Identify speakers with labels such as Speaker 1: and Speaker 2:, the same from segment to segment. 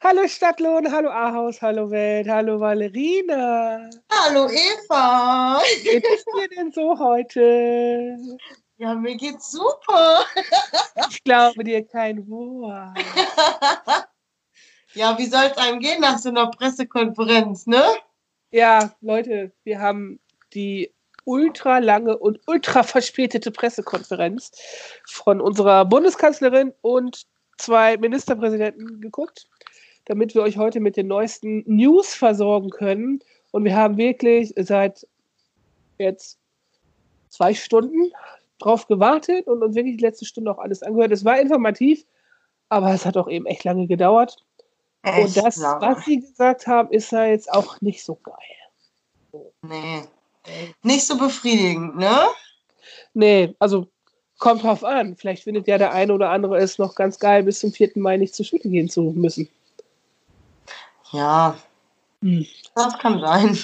Speaker 1: Hallo Stadtlohn, hallo Ahaus, hallo Welt, hallo Valerina.
Speaker 2: Hallo Eva.
Speaker 1: Wie geht es dir denn so heute?
Speaker 2: Ja, mir geht's super.
Speaker 1: Ich glaube dir kein Wort.
Speaker 2: ja, wie soll es einem gehen nach so einer Pressekonferenz, ne?
Speaker 1: Ja, Leute, wir haben die ultra lange und ultra verspätete Pressekonferenz von unserer Bundeskanzlerin und zwei Ministerpräsidenten geguckt damit wir euch heute mit den neuesten News versorgen können. Und wir haben wirklich seit jetzt zwei Stunden drauf gewartet und uns wirklich die letzte Stunde auch alles angehört. Es war informativ, aber es hat auch eben echt lange gedauert. Echt und das, lange. was sie gesagt haben, ist ja jetzt auch nicht so geil.
Speaker 2: Nee. Nicht so befriedigend, ne?
Speaker 1: Nee, also kommt drauf an. Vielleicht findet ja der eine oder andere es noch ganz geil, bis zum 4. Mai nicht zur Schule gehen zu müssen.
Speaker 2: Ja, hm. das kann sein.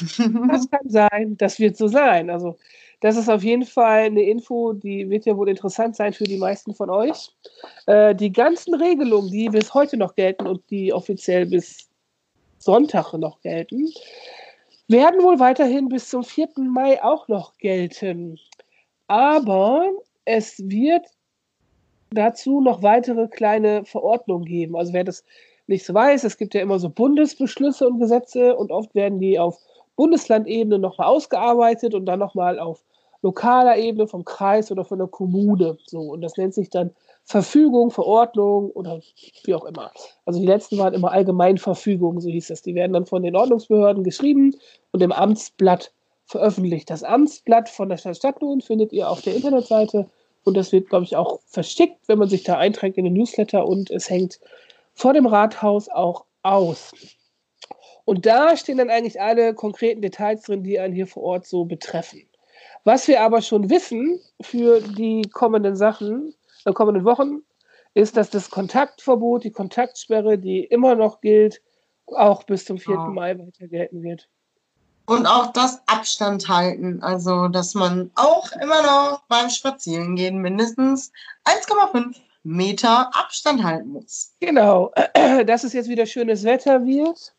Speaker 1: das kann sein, das wird so sein. Also, das ist auf jeden Fall eine Info, die wird ja wohl interessant sein für die meisten von euch. Äh, die ganzen Regelungen, die bis heute noch gelten und die offiziell bis Sonntag noch gelten, werden wohl weiterhin bis zum 4. Mai auch noch gelten. Aber es wird dazu noch weitere kleine Verordnungen geben. Also wer das nicht so weiß, es gibt ja immer so Bundesbeschlüsse und Gesetze und oft werden die auf Bundeslandebene nochmal ausgearbeitet und dann nochmal auf lokaler Ebene vom Kreis oder von der Kommune. So, und das nennt sich dann Verfügung, Verordnung oder wie auch immer. Also die letzten waren immer Allgemeinverfügungen, so hieß das. Die werden dann von den Ordnungsbehörden geschrieben und im Amtsblatt veröffentlicht. Das Amtsblatt von der Stadt Stadtlohn findet ihr auf der Internetseite und das wird, glaube ich, auch verschickt, wenn man sich da einträgt in den Newsletter und es hängt vor dem Rathaus auch aus. Und da stehen dann eigentlich alle konkreten Details drin, die einen hier vor Ort so betreffen. Was wir aber schon wissen für die kommenden Sachen, äh, kommenden Wochen, ist, dass das Kontaktverbot, die Kontaktsperre, die immer noch gilt, auch bis zum 4. Ja. Mai weiter gelten wird.
Speaker 2: Und auch das Abstand halten, also dass man auch immer noch beim Spazierengehen mindestens 1,5 Meter Abstand halten muss.
Speaker 1: Genau, dass es jetzt wieder schönes Wetter wird,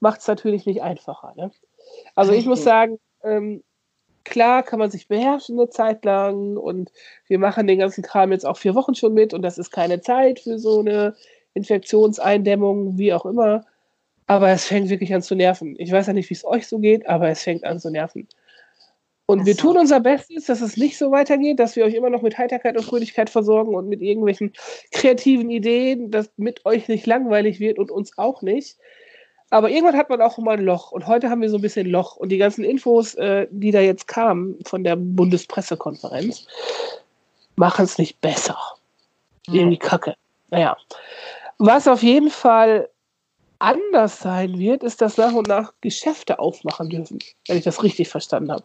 Speaker 1: macht es natürlich nicht einfacher. Ne? Also ich muss sagen, ähm, klar kann man sich beherrschen eine Zeit lang und wir machen den ganzen Kram jetzt auch vier Wochen schon mit und das ist keine Zeit für so eine Infektionseindämmung, wie auch immer. Aber es fängt wirklich an zu nerven. Ich weiß ja nicht, wie es euch so geht, aber es fängt an zu nerven. Und wir tun unser Bestes, dass es nicht so weitergeht, dass wir euch immer noch mit Heiterkeit und Fröhlichkeit versorgen und mit irgendwelchen kreativen Ideen, dass mit euch nicht langweilig wird und uns auch nicht. Aber irgendwann hat man auch immer ein Loch. Und heute haben wir so ein bisschen Loch. Und die ganzen Infos, äh, die da jetzt kamen von der Bundespressekonferenz, machen es nicht besser. Irgendwie kacke. Naja. Was auf jeden Fall anders sein wird, ist, dass nach und nach Geschäfte aufmachen dürfen, wenn ich das richtig verstanden habe.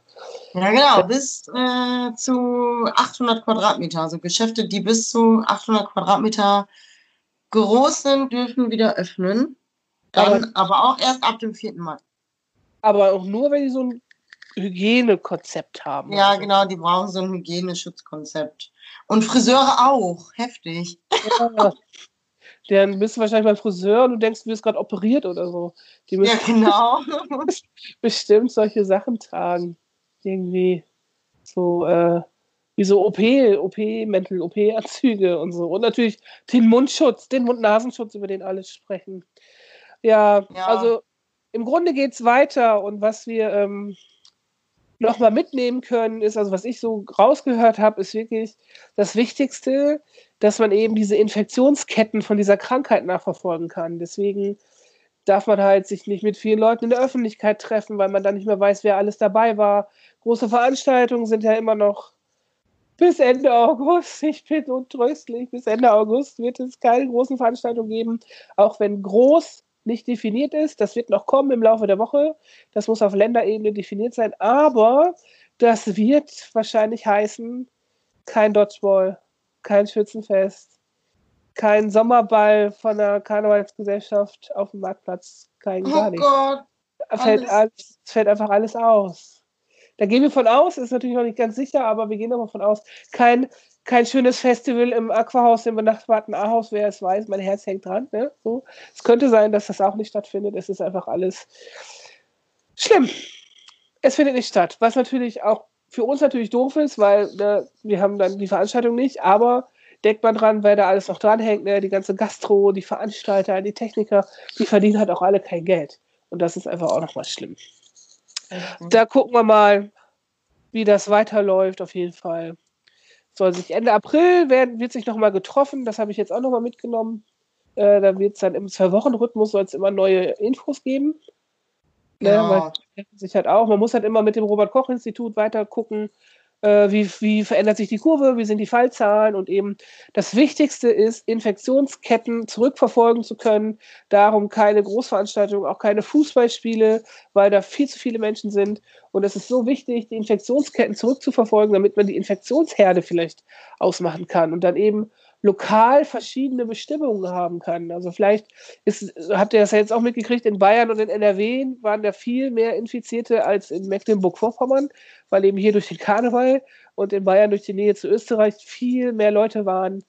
Speaker 2: Ja, genau, bis äh, zu 800 Quadratmeter. Also Geschäfte, die bis zu 800 Quadratmeter groß sind, dürfen wieder öffnen. Dann aber, aber auch erst ab dem 4. Mai.
Speaker 1: Aber auch nur, wenn die so ein Hygienekonzept haben.
Speaker 2: Ja, also. genau, die brauchen so ein Hygieneschutzkonzept. Und Friseure auch, heftig.
Speaker 1: Ja, dann bist du wahrscheinlich beim Friseur und du denkst, du wirst gerade operiert oder so.
Speaker 2: Die müssen ja, genau.
Speaker 1: bestimmt solche Sachen tragen. Irgendwie so, äh, wie so OP, OP-Mäntel, OP-Anzüge und so. Und natürlich den Mundschutz, den Mund-Nasenschutz, über den alle sprechen. Ja, ja. also im Grunde geht es weiter und was wir ähm, nochmal mitnehmen können, ist, also was ich so rausgehört habe, ist wirklich das Wichtigste, dass man eben diese Infektionsketten von dieser Krankheit nachverfolgen kann. Deswegen darf man halt sich nicht mit vielen Leuten in der Öffentlichkeit treffen, weil man dann nicht mehr weiß, wer alles dabei war. Große Veranstaltungen sind ja immer noch bis Ende August. Ich bin untröstlich. Bis Ende August wird es keine großen Veranstaltungen geben, auch wenn groß nicht definiert ist. Das wird noch kommen im Laufe der Woche. Das muss auf Länderebene definiert sein. Aber Das wird wahrscheinlich heißen, kein Dodgeball, kein Schützenfest, kein Sommerball von der Karnevalsgesellschaft auf dem Marktplatz, kein
Speaker 2: Oh
Speaker 1: gar nichts.
Speaker 2: Gott.
Speaker 1: Fällt
Speaker 2: alles.
Speaker 1: alles, es fällt einfach alles aus. Da gehen wir von aus, ist natürlich noch nicht ganz sicher, aber wir gehen davon von aus. Kein, kein schönes Festival im Aquahaus, im benachbarten Ahaus, wer es weiß, mein Herz hängt dran. Ne? So. Es könnte sein, dass das auch nicht stattfindet. Es ist einfach alles schlimm. Es findet nicht statt, was natürlich auch für uns natürlich doof ist, weil ne, wir haben dann die Veranstaltung nicht, aber denkt man dran, wer da alles noch dranhängt, ne? die ganze Gastro, die Veranstalter, die Techniker, die verdienen halt auch alle kein Geld. Und das ist einfach auch nochmal schlimm. Da gucken wir mal, wie das weiterläuft, auf jeden Fall. Soll sich Ende April werden, wird sich nochmal getroffen, das habe ich jetzt auch nochmal mitgenommen. Äh, da wird es dann im Zwei-Wochen-Rhythmus soll es immer neue Infos geben. Ne,
Speaker 2: Ja.
Speaker 1: weil sich halt auch, man muss halt immer mit dem Robert-Koch-Institut weiter gucken, äh, wie, wie verändert sich die Kurve, wie sind die Fallzahlen und eben das Wichtigste ist, Infektionsketten zurückverfolgen zu können. Darum keine Großveranstaltungen, auch keine Fußballspiele, weil da viel zu viele Menschen sind. Und es ist so wichtig, die Infektionsketten zurückzuverfolgen, damit man die Infektionsherde vielleicht ausmachen kann und dann eben lokal verschiedene Bestimmungen haben kann. Also vielleicht ist, habt ihr das ja jetzt auch mitgekriegt, in Bayern und in NRW waren da viel mehr Infizierte als in Mecklenburg-Vorpommern, weil eben hier durch den Karneval und in Bayern durch die Nähe zu Österreich viel mehr Leute waren,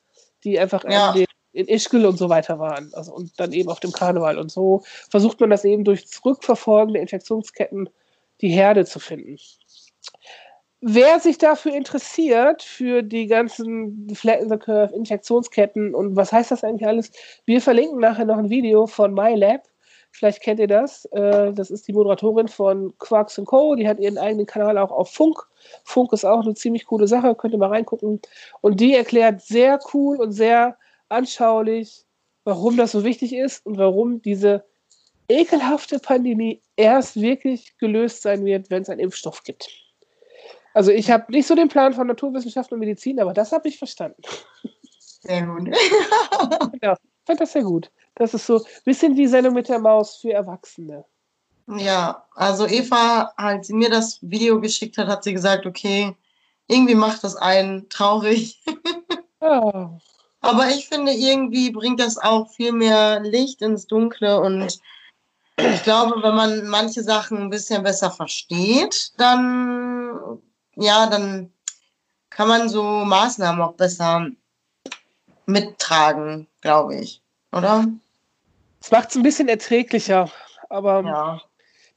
Speaker 1: die einfach
Speaker 2: Ja.
Speaker 1: in, den, in Ischgl und so weiter waren. Also, und dann eben auf dem Karneval. Und so versucht man das eben durch Zurückverfolgen der Infektionsketten die Herde zu finden. Wer sich dafür interessiert, für die ganzen Flatten the Curve, Infektionsketten und was heißt das eigentlich alles, wir verlinken nachher noch ein Video von MyLab. Vielleicht kennt ihr das. Äh, Das ist die Moderatorin von Quarks Co. Die hat ihren eigenen Kanal auch auf Funk. Funk ist auch eine ziemlich coole Sache, könnt ihr mal reingucken. Und die erklärt sehr cool und sehr anschaulich, warum das so wichtig ist und warum diese ekelhafte Pandemie erst wirklich gelöst sein wird, wenn es einen Impfstoff gibt. Also ich habe nicht so den Plan von Naturwissenschaften und Medizin, aber das habe ich verstanden.
Speaker 2: Sehr gut.
Speaker 1: Ja, ich fand das sehr gut. Das ist so ein bisschen wie Sendung mit der Maus für Erwachsene.
Speaker 2: Ja, also Eva, als sie mir das Video geschickt hat, hat sie gesagt, okay, irgendwie macht das einen traurig.
Speaker 1: Ja,
Speaker 2: Aber ich finde, irgendwie bringt das auch viel mehr Licht ins Dunkle und ich glaube, wenn man manche Sachen ein bisschen besser versteht, dann, ja, dann kann man so Maßnahmen auch besser mittragen, glaube ich. Oder?
Speaker 1: es macht es ein bisschen erträglicher, aber
Speaker 2: Ja.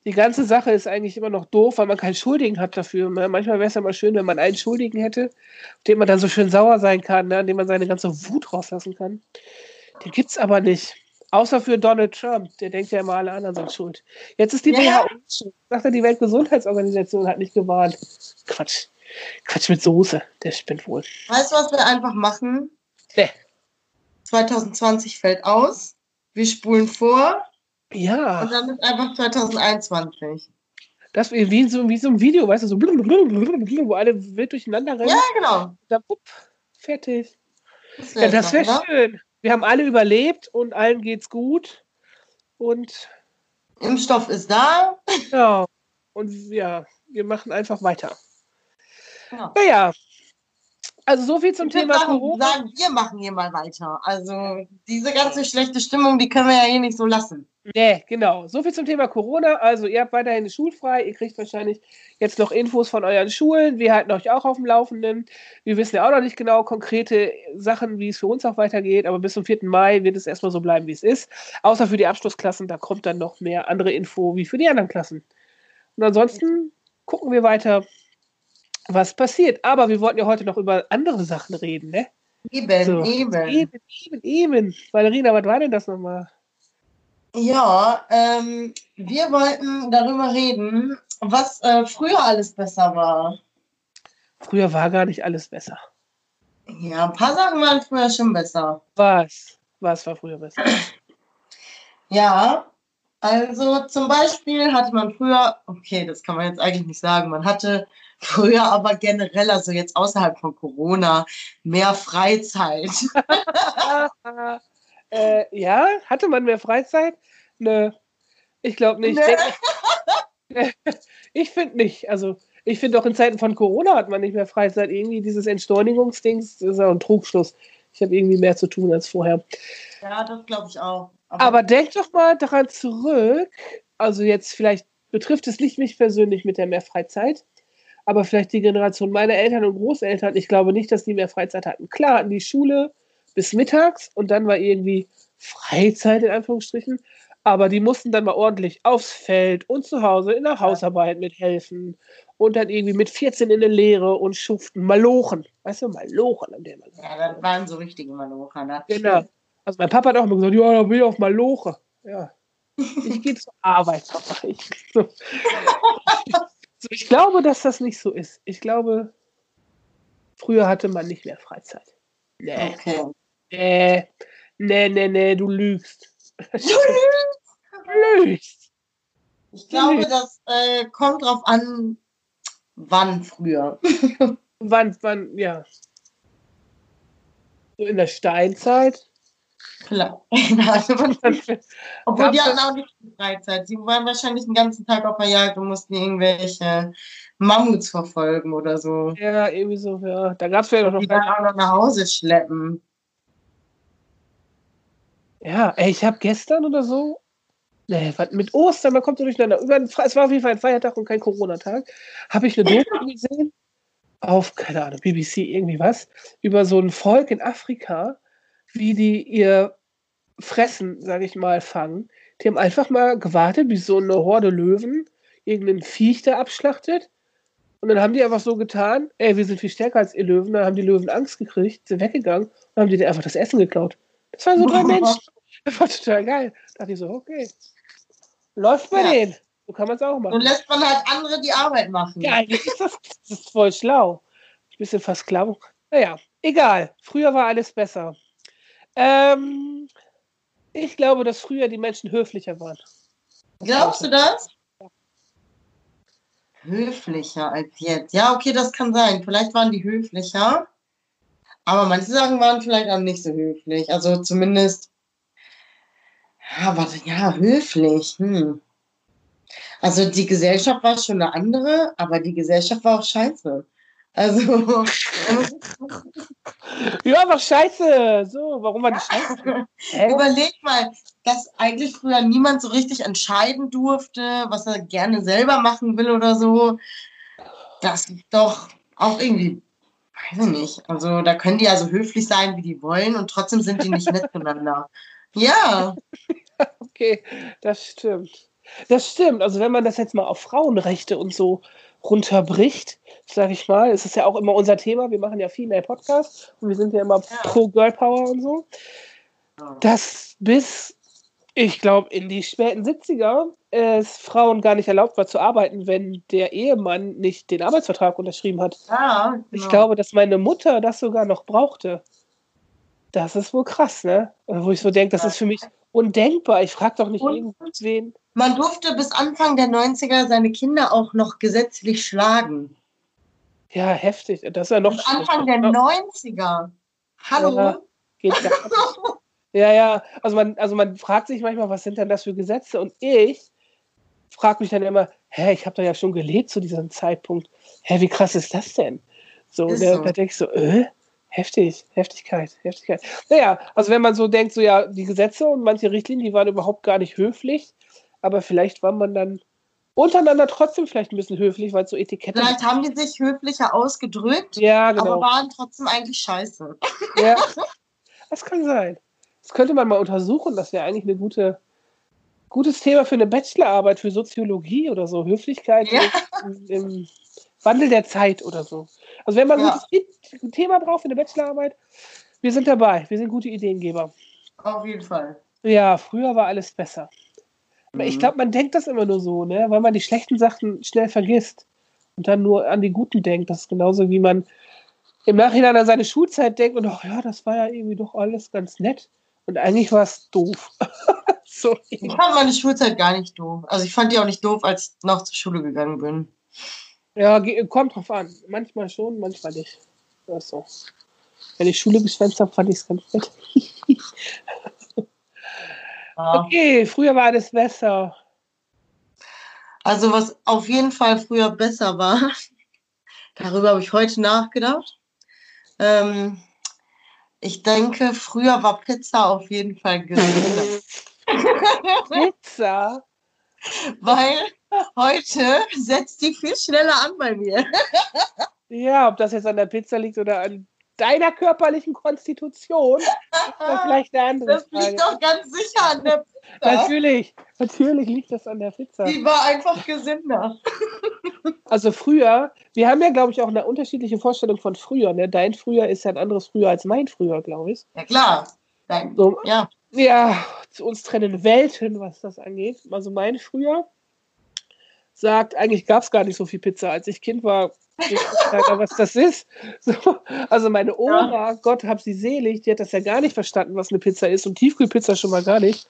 Speaker 1: die ganze Sache ist eigentlich immer noch doof, weil man keinen Schuldigen hat dafür. Manchmal wäre es ja mal schön, wenn man einen Schuldigen hätte, auf den man dann so schön sauer sein kann, ne? an dem man seine ganze Wut rauslassen kann. Den gibt es aber nicht. Außer für Donald Trump, der denkt ja immer, alle anderen sind schuld. Jetzt ist die
Speaker 2: Ja.
Speaker 1: WHO schuld. Sagt er, die Weltgesundheitsorganisation hat nicht gewarnt. Quatsch. Quatsch mit Soße. Der spinnt wohl.
Speaker 2: Weißt du, was wir einfach machen?
Speaker 1: Nee.
Speaker 2: 2020 fällt aus, wir spulen vor
Speaker 1: Ja,
Speaker 2: und dann ist einfach 2021.
Speaker 1: das wie, so, wie so ein Video, weißt du, so wo alle wild durcheinander rennen.
Speaker 2: Ja, genau.
Speaker 1: Dann, pup, fertig.
Speaker 2: Das
Speaker 1: Ja,
Speaker 2: wär's
Speaker 1: das wäre schön. Wir haben alle überlebt und allen geht's gut. Und
Speaker 2: Impfstoff ist da.
Speaker 1: ja, und ja, wir machen einfach weiter.
Speaker 2: Ja.
Speaker 1: Naja, also so viel zum
Speaker 2: würd
Speaker 1: Thema
Speaker 2: sagen,
Speaker 1: Corona.
Speaker 2: sagen, wir machen hier mal weiter. Also diese ganze schlechte Stimmung, die können wir ja hier nicht so lassen.
Speaker 1: Nee, genau. So viel zum Thema Corona. Also ihr habt weiterhin schulfrei. Ihr kriegt wahrscheinlich jetzt noch Infos von euren Schulen. Wir halten euch auch auf dem Laufenden. Wir wissen ja auch noch nicht genau konkrete Sachen, wie es für uns auch weitergeht. Aber bis zum 4. Mai wird es erstmal so bleiben, wie es ist. Außer für die Abschlussklassen. Da kommt dann noch mehr andere Info wie für die anderen Klassen. Und ansonsten gucken wir weiter, was passiert. Aber wir wollten ja heute noch über andere Sachen reden, ne?
Speaker 2: Eben,
Speaker 1: So.
Speaker 2: eben.
Speaker 1: Eben, eben, eben. Valerina, was war denn das nochmal?
Speaker 2: Ja, ähm, wir wollten darüber reden, was äh, früher alles besser war.
Speaker 1: Früher war gar nicht alles besser.
Speaker 2: Ja, ein paar Sachen waren früher schon besser.
Speaker 1: Was? Was war früher besser?
Speaker 2: Ja, also zum Beispiel hatte man früher, okay, das kann man jetzt eigentlich nicht sagen, man hatte früher aber generell, also jetzt außerhalb von Corona, mehr Freizeit.
Speaker 1: äh, ja, hatte man mehr Freizeit? Nö, ich glaube nicht.
Speaker 2: Nö.
Speaker 1: Ich, finde nicht. Also, Ich finde auch in Zeiten von Corona hat man nicht mehr Freizeit. Irgendwie dieses Entschleunigungsding, das ist auch ein Trugschluss. Ich habe irgendwie mehr zu tun als vorher.
Speaker 2: Ja, das glaube ich auch.
Speaker 1: Aber, Aber denk doch mal daran zurück. Also jetzt vielleicht betrifft es nicht mich persönlich mit der mehr Freizeit, aber vielleicht die Generation meiner Eltern und Großeltern. Ich glaube nicht, dass die mehr Freizeit hatten. Klar hatten die Schule bis mittags und dann war irgendwie Freizeit in Anführungsstrichen. Aber die mussten dann mal ordentlich aufs Feld und zu Hause in der Hausarbeit mithelfen und dann irgendwie mit 14 in der Lehre und schuften Malochen. Weißt du, Malochen an der
Speaker 2: man. Ja, das waren so richtige Malochen. Ne?
Speaker 1: Genau. Also mein Papa hat auch immer gesagt, ja, da bin ich auf Maloche. Ja. Ich gehe zur Arbeit, Papa. Ich, so. ich glaube, dass das nicht so ist. Ich glaube, früher hatte man nicht mehr Freizeit. Nee. Okay. Nee, nee, nee, nee, du lügst. Du lügst.
Speaker 2: lügst. Ich glaube, lügst. das äh, kommt drauf an, wann früher.
Speaker 1: wann, wann, ja. So in der Steinzeit.
Speaker 2: Klar. Obwohl die hatten auch nicht viel Freizeit. Sie waren wahrscheinlich den ganzen Tag auf der Jagd und mussten irgendwelche Mammuts verfolgen oder so.
Speaker 1: Ja, irgendwie so, ja. Da gab es ja noch.
Speaker 2: Die dann auch noch nach Hause schleppen.
Speaker 1: Ja, ey, ich habe gestern oder so, nee, mit Ostern, man kommt so durcheinander, es war auf jeden Fall ein Feiertag und kein Corona-Tag, habe ich eine Doku gesehen, auf, keine Ahnung, BBC, irgendwie was, über so ein Volk in Afrika, wie die ihr Fressen, sage ich mal, fangen. Die haben einfach mal gewartet, bis so eine Horde Löwen irgendeinen Viech da abschlachtet. Und dann haben die einfach so getan, ey, wir sind viel stärker als ihr Löwen. Dann haben die Löwen Angst gekriegt, sind weggegangen und haben die einfach das Essen geklaut. Das waren so drei Menschen. Das war total geil. Da dachte ich so, okay. Läuft bei ja. denen. So kann man es auch machen.
Speaker 2: Und lässt man halt andere die Arbeit machen.
Speaker 1: Ja, eigentlich ist das, das ist voll schlau. Ein bisschen Versklavung. Naja, egal. Früher war alles besser. Ähm, ich glaube, dass früher die Menschen höflicher waren.
Speaker 2: Glaubst du das? Höflicher als jetzt. Ja, okay, das kann sein. Vielleicht waren die höflicher. Aber manche Sachen waren vielleicht auch nicht so höflich. Also zumindest ja, warte, ja, höflich. Hm. Also die Gesellschaft war schon eine andere, aber die Gesellschaft war auch scheiße. Also.
Speaker 1: ja, aber scheiße. So, warum war die scheiße?
Speaker 2: Überleg mal, dass eigentlich früher niemand so richtig entscheiden durfte, was er gerne selber machen will oder so. Das ist doch auch irgendwie, weiß ich nicht. Also da können die also höflich sein, wie die wollen und trotzdem sind die nicht nett zueinander. Ja.
Speaker 1: okay, das stimmt. Das stimmt. Also wenn man das jetzt mal auf Frauenrechte und so runterbricht, sage ich mal, es ist ja auch immer unser Thema. Wir machen ja viel mehr Podcasts und wir sind ja immer ja. pro Girl Power und so. Dass bis, ich glaube, in die späten 70er es Frauen gar nicht erlaubt war zu arbeiten, wenn der Ehemann nicht den Arbeitsvertrag unterschrieben hat.
Speaker 2: Ja, genau.
Speaker 1: Ich glaube, dass meine Mutter das sogar noch brauchte. Das ist wohl krass, ne? Wo ich so denke, das ist für mich undenkbar. Ich frage doch nicht irgendwen.
Speaker 2: Man durfte bis Anfang der 90er seine Kinder auch noch gesetzlich schlagen.
Speaker 1: Ja, heftig. Das ist ja noch. Bis
Speaker 2: Anfang der 90er. Hallo?
Speaker 1: Ja, geht ja, ja. Also man, also man fragt sich manchmal, was sind denn das für Gesetze? Und ich frage mich dann immer, hä, ich habe da ja schon gelebt zu diesem Zeitpunkt. Hä, wie krass ist das denn? So, da, so. da denke ich so, äh, Heftig, Heftigkeit, Heftigkeit. Naja, also wenn man so denkt, so ja, die Gesetze und manche Richtlinien, die waren überhaupt gar nicht höflich, aber vielleicht war man dann untereinander trotzdem vielleicht ein bisschen höflich, weil so Etikette.
Speaker 2: Vielleicht haben die sich höflicher ausgedrückt,
Speaker 1: ja, genau.
Speaker 2: aber waren trotzdem eigentlich scheiße.
Speaker 1: Ja, das kann sein. Das könnte man mal untersuchen, das wäre eigentlich eine gute, gutes Thema für eine Bachelorarbeit für Soziologie oder so. Höflichkeit ja. im, im Wandel der Zeit oder so. Also wenn man ein ja. gutes Thema braucht für eine Bachelorarbeit, wir sind dabei. Wir sind gute Ideengeber.
Speaker 2: Auf jeden Fall.
Speaker 1: Ja, früher war alles besser. Aber mhm. ich glaube, man denkt das immer nur so, ne? weil man die schlechten Sachen schnell vergisst und dann nur an die guten denkt. Das ist genauso wie man im Nachhinein an seine Schulzeit denkt und ach ja, das war ja irgendwie doch alles ganz nett. Und eigentlich war es doof.
Speaker 2: so. Ich fand meine Schulzeit gar nicht doof. Also ich fand die auch nicht doof, als ich noch zur Schule gegangen bin.
Speaker 1: Ja, kommt drauf an. Manchmal schon, manchmal nicht. Das so. Wenn ich Schule geschwänzt habe, fand ich es ganz nett. Okay, früher war alles besser.
Speaker 2: Also was auf jeden Fall früher besser war, darüber habe ich heute nachgedacht. Ähm, ich denke, früher war Pizza auf jeden Fall gesünder.
Speaker 1: Pizza?
Speaker 2: Weil heute setzt die viel schneller an bei mir.
Speaker 1: Ja, ob das jetzt an der Pizza liegt oder an deiner körperlichen Konstitution, ist vielleicht eine andere
Speaker 2: Das
Speaker 1: Frage.
Speaker 2: liegt doch ganz sicher an der Pizza.
Speaker 1: Natürlich, natürlich liegt das an der Pizza.
Speaker 2: Die war einfach gesünder.
Speaker 1: Also früher, wir haben ja, glaube ich, auch eine unterschiedliche Vorstellung von früher. Ne? Dein früher ist ja ein anderes früher als mein früher, glaube ich.
Speaker 2: Ja, klar. Nein.
Speaker 1: So,
Speaker 2: Ja.
Speaker 1: ja, zu uns trennen Welten, was das angeht. Also mein früher sagt, eigentlich gab es gar nicht so viel Pizza. Als ich Kind war, ich keiner, was das ist. So, also meine Oma, Gott hab sie selig, die hat das ja gar nicht verstanden, was eine Pizza ist und Tiefkühlpizza schon mal gar nicht.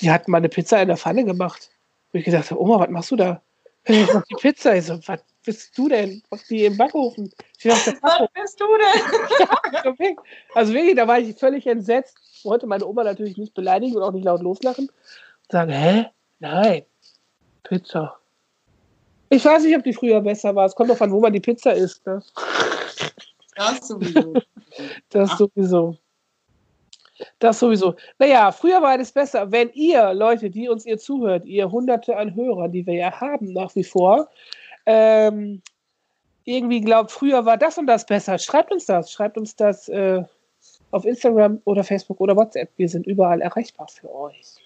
Speaker 1: Die hat mal eine Pizza in der Pfanne gemacht. Wo ich gedacht Oma, was machst du da? Ich mach die Pizza. Ich so, was bist du denn? Mach die im Backofen. Ich dachte,
Speaker 2: Was bist du denn?
Speaker 1: Also wirklich, da war ich völlig entsetzt. Wollte meine Oma natürlich nicht beleidigen und auch nicht laut loslachen. Und sagen, hä? Nein. Pizza. Ich weiß nicht, ob die früher besser war. Es kommt doch an, wo man die Pizza isst. Ne?
Speaker 2: Das sowieso.
Speaker 1: Das
Speaker 2: Ach.
Speaker 1: sowieso. Das sowieso. Naja, früher war alles besser. Wenn ihr, Leute, die uns ihr zuhört, ihr hunderte an Hörern, die wir ja haben nach wie vor, ähm, irgendwie glaubt, früher war das und das besser, schreibt uns das. Schreibt uns das äh, auf Instagram oder Facebook oder WhatsApp. Wir sind überall erreichbar für euch.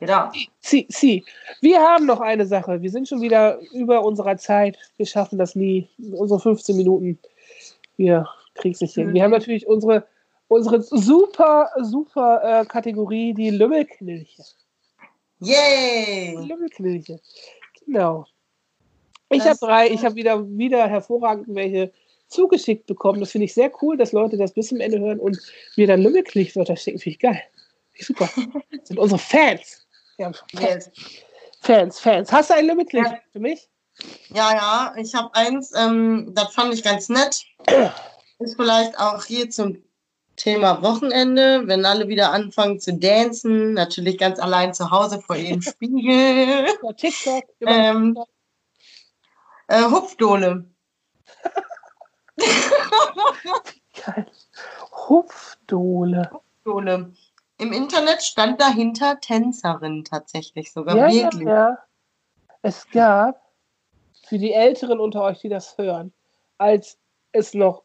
Speaker 2: Genau.
Speaker 1: Sie, sie. Wir haben noch eine Sache. Wir sind schon wieder über unserer Zeit. Wir schaffen das nie. Unsere 15 Minuten. Wir kriegen es nicht hin. Wir haben natürlich unsere, unsere super, super äh, Kategorie, die Lümmelknilche.
Speaker 2: Yay!
Speaker 1: Lümmelknilche. Genau. Ich habe drei, ich habe wieder, wieder hervorragend welche zugeschickt bekommen. Das finde ich sehr cool, dass Leute das bis zum Ende hören und mir dann Lümmelknilchwörter schicken. Finde ich geil. Super. Das sind unsere Fans. Haben Fans. Fans, Fans. Hast du ein Lümmelknilch
Speaker 2: Ja.
Speaker 1: für mich?
Speaker 2: Ja, ja, ich habe eins, ähm, das fand ich ganz nett. Ist vielleicht auch hier zum Thema Wochenende, wenn alle wieder anfangen zu dancen, natürlich ganz allein zu Hause vor ihrem Spiegel.
Speaker 1: Ja, TikTok.
Speaker 2: Ähm,
Speaker 1: TikTok.
Speaker 2: Äh, Hupfdohle.
Speaker 1: Geil. Hupfdohle.
Speaker 2: Hupfdohle. Im Internet stand dahinter Tänzerin tatsächlich sogar.
Speaker 1: Ja, ja,
Speaker 2: wirklich.
Speaker 1: ja. Es gab für die Älteren unter euch, die das hören, als es noch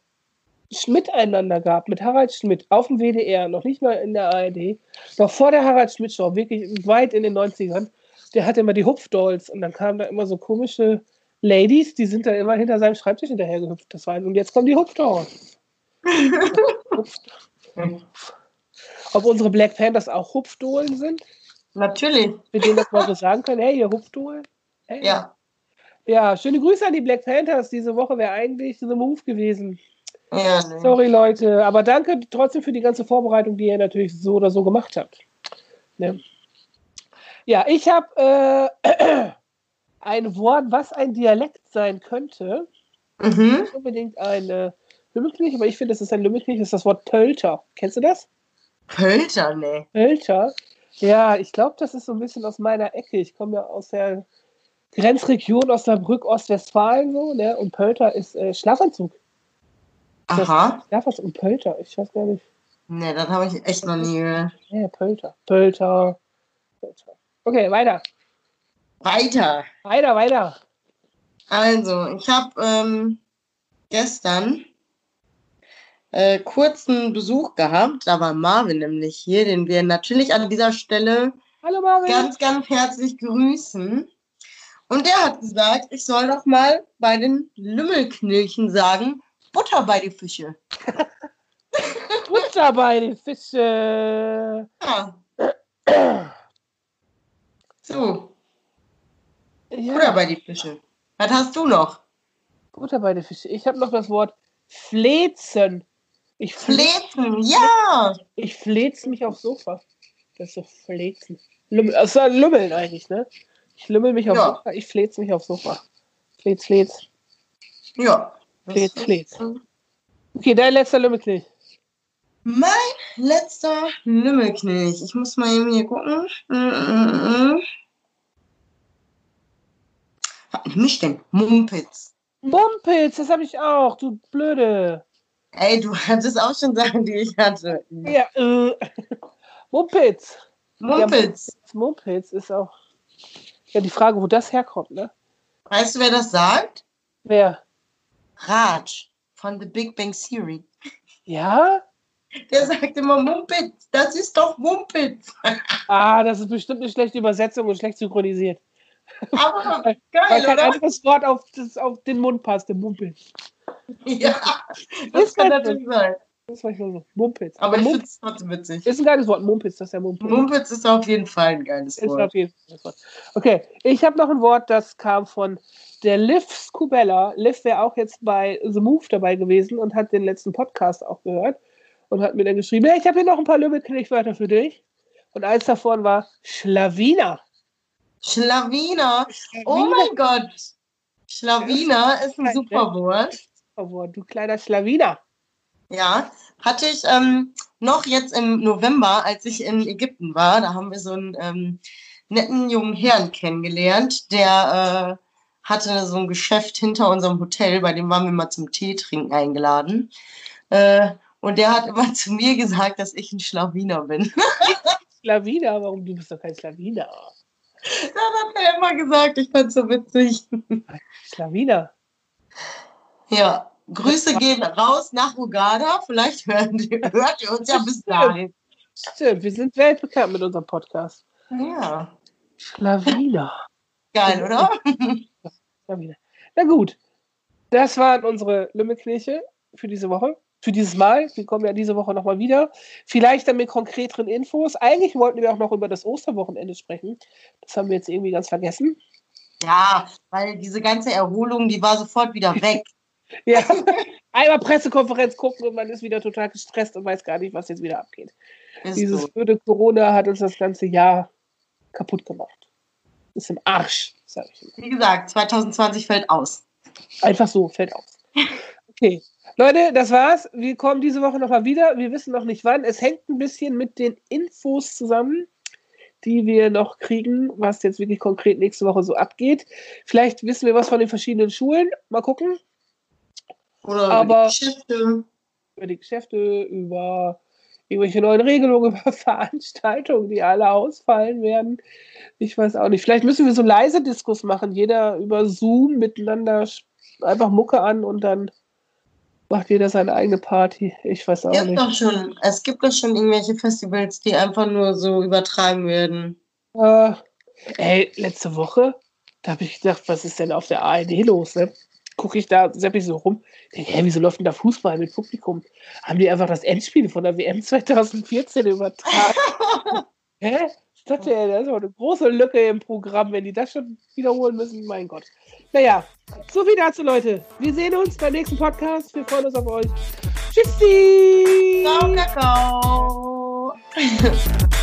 Speaker 1: Schmidt-einander gab, mit Harald Schmidt auf dem WDR, noch nicht mal in der ARD, noch vor der Harald Schmidt-Show, wirklich weit in den 90ern, der hatte immer die Hupfdolls und dann kamen da immer so komische Ladies, die sind da immer hinter seinem Schreibtisch hinterhergehüpft. Das war, und jetzt kommen die Hupfdolls. Hupf- Ob unsere Black Panthers auch Hupfdohlen sind?
Speaker 2: Natürlich.
Speaker 1: Mit denen das mal so sagen können, hey, ihr Hupfdohlen? Hey.
Speaker 2: Ja.
Speaker 1: Ja, schöne Grüße an die Black Panthers. Diese Woche wäre eigentlich The Move gewesen.
Speaker 2: ja nee.
Speaker 1: Sorry, Leute. Aber danke trotzdem für die ganze Vorbereitung, die ihr natürlich so oder so gemacht habt. Ne? Ja, ich habe äh, ein Wort, was ein Dialekt sein könnte.
Speaker 2: Mhm.
Speaker 1: Nicht unbedingt ein Lümmelknilch, aber ich finde, es ist ein Lümmelknilch, das ist das Wort Pölter. Kennst du das?
Speaker 2: Pölter, nee.
Speaker 1: Pölter? Ja, ich glaube, das ist so ein bisschen aus meiner Ecke. Ich komme ja aus der Grenzregion Osnabrück, Ostwestfalen so, ne? Und Pölter ist äh, Schlafanzug.
Speaker 2: Aha.
Speaker 1: Schlafanzug und Pölter. Ich weiß gar nicht.
Speaker 2: Nee, das habe ich echt noch nie gehört.
Speaker 1: Ja, Pölter. Pölter. Pölter. Okay, weiter.
Speaker 2: Weiter.
Speaker 1: Weiter, weiter.
Speaker 2: Also, ich habe ähm, gestern äh, kurzen Besuch gehabt. Da war Marvin nämlich hier, den wir natürlich an dieser Stelle
Speaker 1: Hallo Marvin.
Speaker 2: ganz, ganz herzlich grüßen. Und der hat gesagt, ich soll doch mal bei den Lümmelknilchen sagen, Butter bei die Fische.
Speaker 1: Butter bei den Fische.
Speaker 2: Ja, so, Butter
Speaker 1: Ja,
Speaker 2: bei die Fische. Was hast du noch?
Speaker 1: Butter bei den Fische. Ich habe noch das Wort Flezen. Ich, fle
Speaker 2: Flezen, ja.
Speaker 1: ich flez mich aufs Sofa. Das ist so Flezen. Lümmel, ist ein Lümmeln eigentlich, ne? Ich lümmel mich aufs
Speaker 2: Ja.
Speaker 1: Sofa, ich flez mich aufs Sofa. Flez, flez.
Speaker 2: Ja.
Speaker 1: Flez, flez. Okay, dein letzter Lümmelknilch.
Speaker 2: Mein letzter Lümmelknilch. Ich muss mal eben hier gucken. Mm, mm, mm. Denn? Mumpitz.
Speaker 1: Mumpitz, das habe ich auch, du Blöde.
Speaker 2: Ey, du hattest auch schon Sachen, die ich hatte.
Speaker 1: Ja, äh. Mumpitz.
Speaker 2: Mumpitz.
Speaker 1: Ja, Mumpitz ist auch. Ja, die Frage, wo das herkommt, ne?
Speaker 2: Weißt du, wer das sagt?
Speaker 1: Wer?
Speaker 2: Raj von The Big Bang Theory.
Speaker 1: Ja?
Speaker 2: Der sagt immer Mumpitz. Das ist doch Mumpitz.
Speaker 1: Ah, das ist bestimmt eine schlechte Übersetzung und schlecht synchronisiert.
Speaker 2: Aber geil,
Speaker 1: Weil kein
Speaker 2: oder?
Speaker 1: anderes Wort auf, das, auf den Mund passt, der Mumpitz.
Speaker 2: Ja, das
Speaker 1: Ist
Speaker 2: kann
Speaker 1: halt
Speaker 2: natürlich sein.
Speaker 1: Das war schon so. Mumpitz.
Speaker 2: Aber ich finde es trotzdem witzig.
Speaker 1: ist ein geiles Wort, Mumpitz, das ist ja Mumpitz.
Speaker 2: Mumpitz ist auf jeden Fall ein geiles
Speaker 1: Ist
Speaker 2: Wort.
Speaker 1: auf jeden Fall das Wort. Okay, ich habe noch ein Wort, das kam von der Liv Scubella. Liv wäre auch jetzt bei The Move dabei gewesen und hat den letzten Podcast auch gehört und hat mir dann geschrieben, hey, ich habe hier noch ein paar Lübeck-Wörter für dich. Und eins davon war Schlawiner.
Speaker 2: Schlawiner. Oh mein Gott. Schlawiner ist ein super Wort.
Speaker 1: Wort, du kleiner Schlawiner.
Speaker 2: Ja, hatte ich ähm, noch jetzt im November, als ich in Ägypten war, da haben wir so einen ähm, netten jungen Herrn kennengelernt, der äh, hatte so ein Geschäft hinter unserem Hotel, bei dem waren wir mal zum Tee trinken eingeladen. Äh, und der hat immer zu mir gesagt, dass ich ein Schlawiner bin.
Speaker 1: Schlawiner, warum du bist doch kein Schlawiner?
Speaker 2: das hat er immer gesagt, ich fand's so witzig.
Speaker 1: Schlawiner.
Speaker 2: Ja, Grüße gehen raus nach Uganda. Vielleicht hören die, hört ihr uns ja bis dahin.
Speaker 1: Stimmt, wir sind weltbekannt mit unserem Podcast.
Speaker 2: Ja,
Speaker 1: Schlawiner.
Speaker 2: geil, oder?
Speaker 1: Schlawiner. Na gut, das waren unsere Lümmelkirche für diese Woche. Für dieses Mal. Wir kommen ja diese Woche nochmal wieder. Vielleicht dann mit konkreteren Infos. Eigentlich wollten wir auch noch über das Osterwochenende sprechen. Das haben wir jetzt irgendwie ganz vergessen.
Speaker 2: Ja, weil diese ganze Erholung, die war sofort wieder weg.
Speaker 1: Ja, einmal Pressekonferenz gucken und man ist wieder total gestresst und weiß gar nicht, was jetzt wieder abgeht.
Speaker 2: Ist
Speaker 1: Dieses
Speaker 2: so.
Speaker 1: blöde Corona hat uns das ganze Jahr kaputt gemacht. Ist im Arsch, sag ich immer.
Speaker 2: Wie gesagt, 2020 fällt aus.
Speaker 1: Einfach so, fällt aus. Okay. Leute, das war's. Wir kommen diese Woche nochmal wieder. Wir wissen noch nicht wann. Es hängt ein bisschen mit den Infos zusammen, die wir noch kriegen, was jetzt wirklich konkret nächste Woche so abgeht. Vielleicht wissen wir was von den verschiedenen Schulen. Mal gucken.
Speaker 2: Oder
Speaker 1: Aber-
Speaker 2: die Geschäfte.
Speaker 1: Über die Geschäfte, über irgendwelche neuen Regelungen, über Veranstaltungen, die alle ausfallen werden. Ich weiß auch nicht. Vielleicht müssen wir so leise Diskus machen. Jeder über Zoom miteinander einfach Mucke an und dann macht jeder seine eigene Party. Ich weiß auch
Speaker 2: Es gibt
Speaker 1: nicht.
Speaker 2: doch schon, es gibt doch schon irgendwelche Festivals, die einfach nur so übertragen werden.
Speaker 1: Äh, ey, letzte Woche, da habe ich gedacht, was ist denn auf der ARD los? Ne? Gucke ich da, sepp ich so rum. Denke, hä, wieso läuft denn da Fußball mit Publikum? Haben die einfach das Endspiel von der WM 2014 übertragen? hä? Ich dachte, ey, das ist doch eine große Lücke im Programm, wenn die das schon wiederholen müssen. Mein Gott. Naja, so viel dazu, Leute. Wir sehen uns beim nächsten Podcast. Wir freuen uns auf euch. Tschüssi!
Speaker 2: Ciao, Kakao.